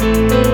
Música